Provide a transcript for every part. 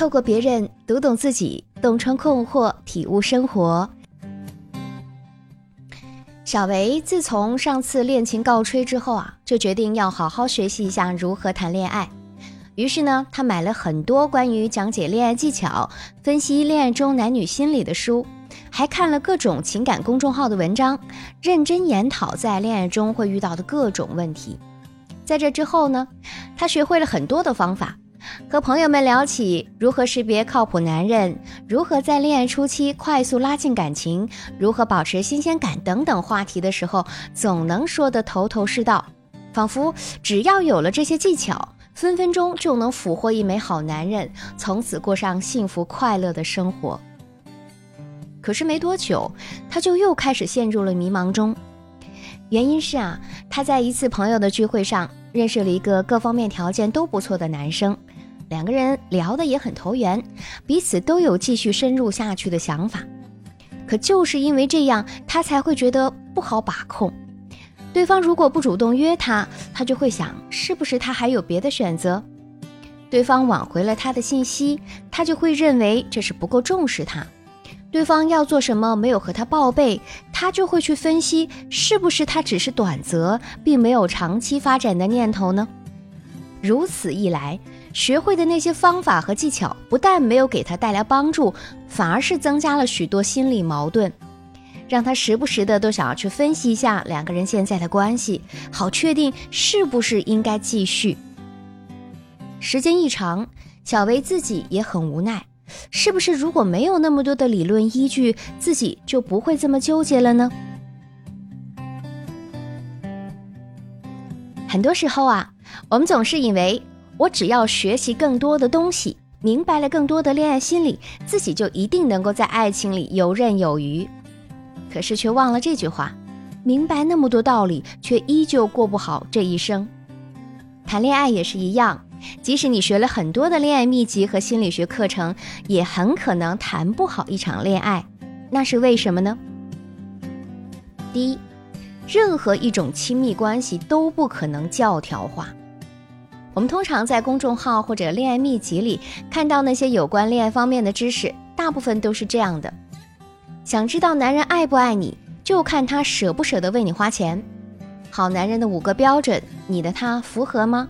透过别人读懂自己，洞穿困惑，体悟生活。小维自从上次恋情告吹之后啊，就决定要好好学习一下如何谈恋爱。于是呢，他买了很多关于讲解恋爱技巧、分析恋爱中男女心理的书，还看了各种情感公众号的文章，认真研讨在恋爱中会遇到的各种问题。在这之后呢，他学会了很多的方法。和朋友们聊起如何识别靠谱男人，如何在恋爱初期快速拉近感情，如何保持新鲜感等等话题的时候，总能说得头头是道，仿佛只要有了这些技巧，分分钟就能俘获一枚好男人，从此过上幸福快乐的生活。可是没多久，他就又开始陷入了迷茫中，原因是啊，他在一次朋友的聚会上认识了一个各方面条件都不错的男生。两个人聊得也很投缘，彼此都有继续深入下去的想法。可就是因为这样，他才会觉得不好把控。对方如果不主动约他，他就会想是不是他还有别的选择。对方挽回了他的信息，他就会认为这是不够重视他。对方要做什么没有和他报备，他就会去分析是不是他只是短则，并没有长期发展的念头呢？如此一来。学会的那些方法和技巧，不但没有给他带来帮助，反而是增加了许多心理矛盾，让他时不时的都想要去分析一下两个人现在的关系，好确定是不是应该继续。时间一长，小薇自己也很无奈，是不是如果没有那么多的理论依据，自己就不会这么纠结了呢？很多时候啊，我们总是以为。我只要学习更多的东西，明白了更多的恋爱心理，自己就一定能够在爱情里游刃有余。可是却忘了这句话：明白那么多道理，却依旧过不好这一生。谈恋爱也是一样，即使你学了很多的恋爱秘籍和心理学课程，也很可能谈不好一场恋爱。那是为什么呢？第一，任何一种亲密关系都不可能教条化。我们通常在公众号或者恋爱秘籍里看到那些有关恋爱方面的知识，大部分都是这样的：想知道男人爱不爱你，就看他舍不舍得为你花钱。好男人的五个标准，你的他符合吗？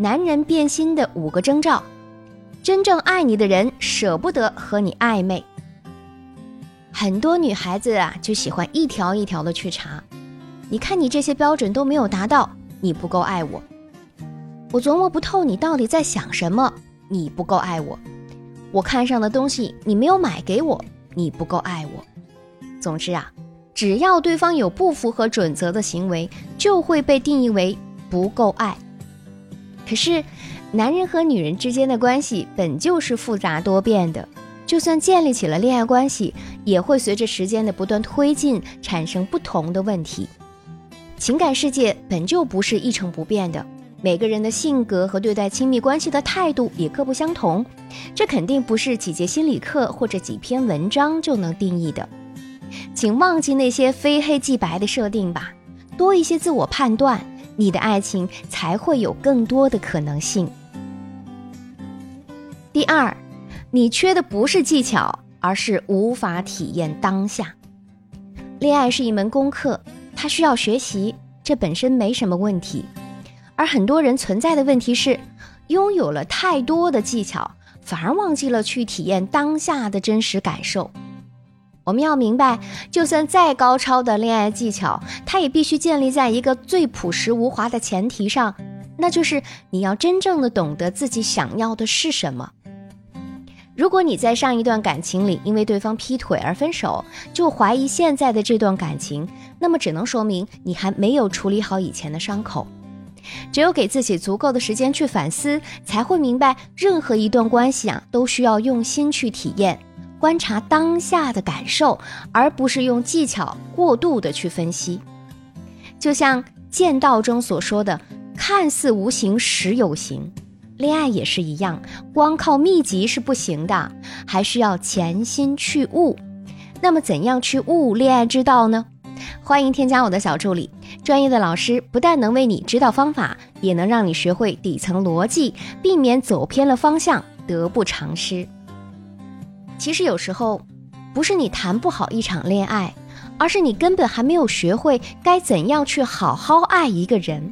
男人变心的五个征兆，真正爱你的人舍不得和你暧昧。很多女孩子啊，就喜欢一条一条的去查。你看你这些标准都没有达到，你不够爱我。我琢磨不透你到底在想什么，你不够爱我；我看上的东西你没有买给我，你不够爱我。总之啊，只要对方有不符合准则的行为，就会被定义为不够爱。可是，男人和女人之间的关系本就是复杂多变的，就算建立起了恋爱关系，也会随着时间的不断推进产生不同的问题。情感世界本就不是一成不变的。每个人的性格和对待亲密关系的态度也各不相同，这肯定不是几节心理课或者几篇文章就能定义的。请忘记那些非黑即白的设定吧，多一些自我判断，你的爱情才会有更多的可能性。第二，你缺的不是技巧，而是无法体验当下。恋爱是一门功课，它需要学习，这本身没什么问题。而很多人存在的问题是，拥有了太多的技巧，反而忘记了去体验当下的真实感受。我们要明白，就算再高超的恋爱技巧，它也必须建立在一个最朴实无华的前提上，那就是你要真正的懂得自己想要的是什么。如果你在上一段感情里因为对方劈腿而分手，就怀疑现在的这段感情，那么只能说明你还没有处理好以前的伤口。只有给自己足够的时间去反思，才会明白，任何一段关系啊，都需要用心去体验、观察当下的感受，而不是用技巧过度的去分析。就像剑道中所说的“看似无形，实有形”，恋爱也是一样，光靠秘籍是不行的，还需要潜心去悟。那么，怎样去悟恋爱之道呢？欢迎添加我的小助理。专业的老师不但能为你指导方法，也能让你学会底层逻辑，避免走偏了方向，得不偿失。其实有时候，不是你谈不好一场恋爱，而是你根本还没有学会该怎样去好好爱一个人。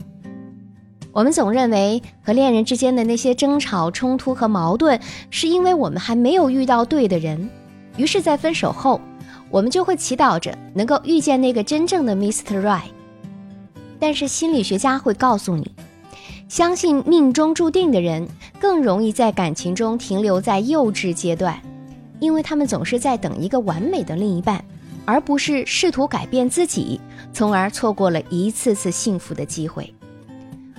我们总认为和恋人之间的那些争吵、冲突和矛盾，是因为我们还没有遇到对的人，于是，在分手后，我们就会祈祷着能够遇见那个真正的 Mr. Right。但是心理学家会告诉你，相信命中注定的人更容易在感情中停留在幼稚阶段，因为他们总是在等一个完美的另一半，而不是试图改变自己，从而错过了一次次幸福的机会。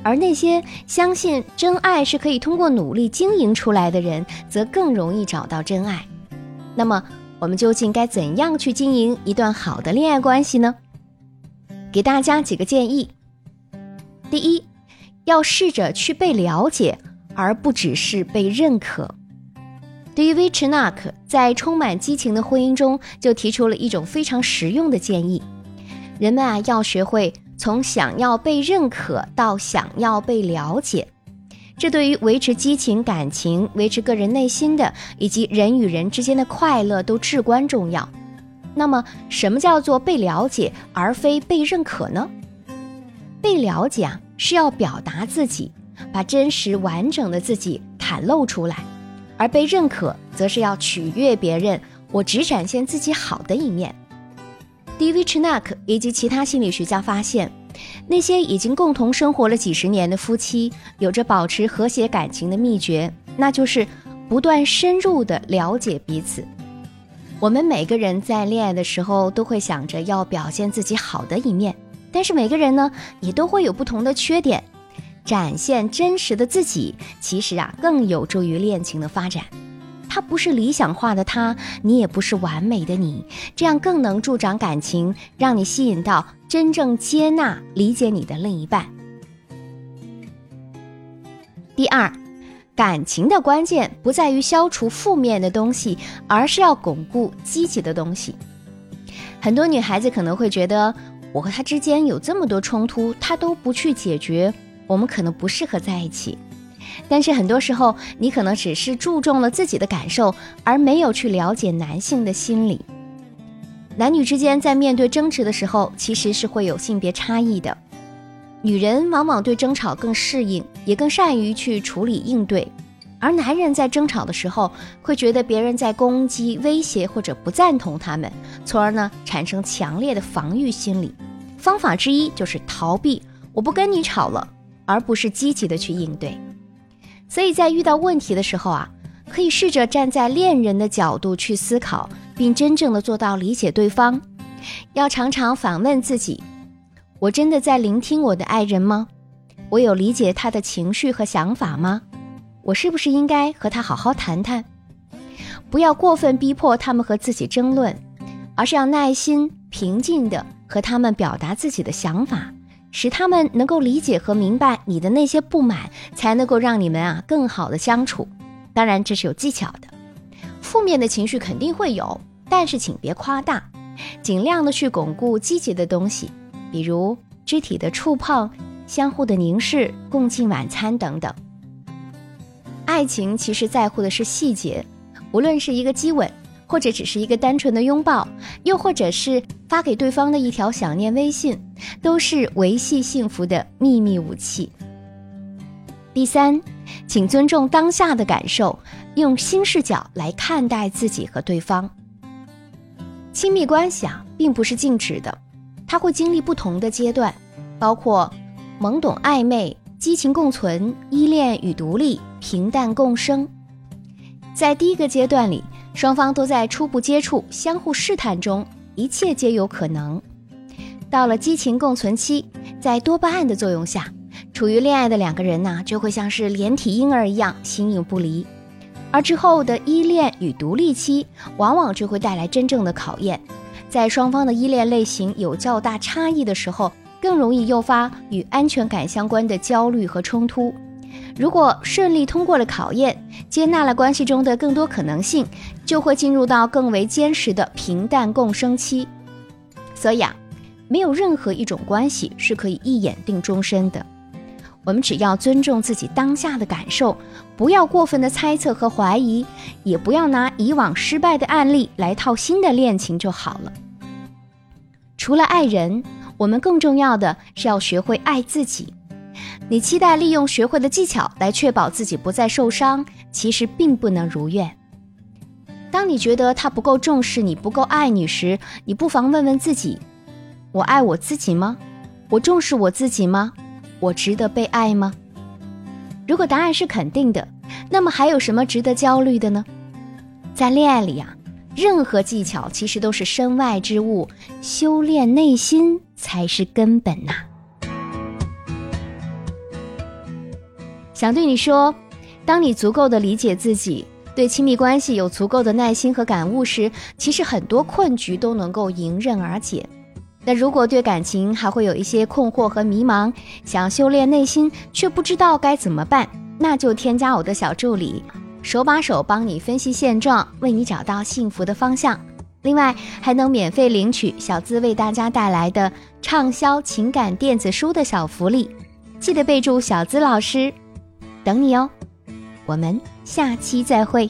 而那些相信真爱是可以通过努力经营出来的人，则更容易找到真爱。那么，我们究竟该怎样去经营一段好的恋爱关系呢？给大家几个建议。第一，要试着去被了解，而不只是被认可。对于维奇纳克在充满激情的婚姻中，就提出了一种非常实用的建议：人们啊，要学会。从想要被认可到想要被了解，这对于维持激情感情、维持个人内心的以及人与人之间的快乐都至关重要。那么，什么叫做被了解而非被认可呢？被了解啊，是要表达自己，把真实完整的自己袒露出来；而被认可，则是要取悦别人，我只展现自己好的一面。Dvichnak 以及其他心理学家发现，那些已经共同生活了几十年的夫妻，有着保持和谐感情的秘诀，那就是不断深入的了解彼此。我们每个人在恋爱的时候，都会想着要表现自己好的一面，但是每个人呢，也都会有不同的缺点。展现真实的自己，其实啊，更有助于恋情的发展。他不是理想化的他，你也不是完美的你，这样更能助长感情，让你吸引到真正接纳、理解你的另一半。第二，感情的关键不在于消除负面的东西，而是要巩固积极的东西。很多女孩子可能会觉得，我和他之间有这么多冲突，他都不去解决，我们可能不适合在一起。但是很多时候，你可能只是注重了自己的感受，而没有去了解男性的心理。男女之间在面对争执的时候，其实是会有性别差异的。女人往往对争吵更适应，也更善于去处理应对，而男人在争吵的时候，会觉得别人在攻击、威胁或者不赞同他们，从而呢产生强烈的防御心理。方法之一就是逃避，我不跟你吵了，而不是积极的去应对。所以在遇到问题的时候啊，可以试着站在恋人的角度去思考，并真正的做到理解对方。要常常反问自己：我真的在聆听我的爱人吗？我有理解他的情绪和想法吗？我是不是应该和他好好谈谈？不要过分逼迫他们和自己争论，而是要耐心、平静的和他们表达自己的想法。使他们能够理解和明白你的那些不满，才能够让你们啊更好的相处。当然，这是有技巧的。负面的情绪肯定会有，但是请别夸大，尽量的去巩固积极的东西，比如肢体的触碰、相互的凝视、共进晚餐等等。爱情其实在乎的是细节，无论是一个激吻。或者只是一个单纯的拥抱，又或者是发给对方的一条想念微信，都是维系幸福的秘密武器。第三，请尊重当下的感受，用新视角来看待自己和对方。亲密关系啊，并不是静止的，它会经历不同的阶段，包括懵懂暧昧、激情共存、依恋与独立、平淡共生。在第一个阶段里。双方都在初步接触、相互试探中，一切皆有可能。到了激情共存期，在多巴胺的作用下，处于恋爱的两个人呐，就会像是连体婴儿一样形影不离。而之后的依恋与独立期，往往就会带来真正的考验。在双方的依恋类型有较大差异的时候，更容易诱发与安全感相关的焦虑和冲突。如果顺利通过了考验，接纳了关系中的更多可能性，就会进入到更为坚实的平淡共生期。所以啊，没有任何一种关系是可以一眼定终身的。我们只要尊重自己当下的感受，不要过分的猜测和怀疑，也不要拿以往失败的案例来套新的恋情就好了。除了爱人，我们更重要的是要学会爱自己。你期待利用学会的技巧来确保自己不再受伤，其实并不能如愿。当你觉得他不够重视你、不够爱你时，你不妨问问自己：我爱我自己吗？我重视我自己吗？我值得被爱吗？如果答案是肯定的，那么还有什么值得焦虑的呢？在恋爱里啊，任何技巧其实都是身外之物，修炼内心才是根本呐。想对你说，当你足够的理解自己，对亲密关系有足够的耐心和感悟时，其实很多困局都能够迎刃而解。那如果对感情还会有一些困惑和迷茫，想修炼内心却不知道该怎么办，那就添加我的小助理，手把手帮你分析现状，为你找到幸福的方向。另外还能免费领取小资为大家带来的畅销情感电子书的小福利，记得备注小资老师，等你哦。我们下期再会。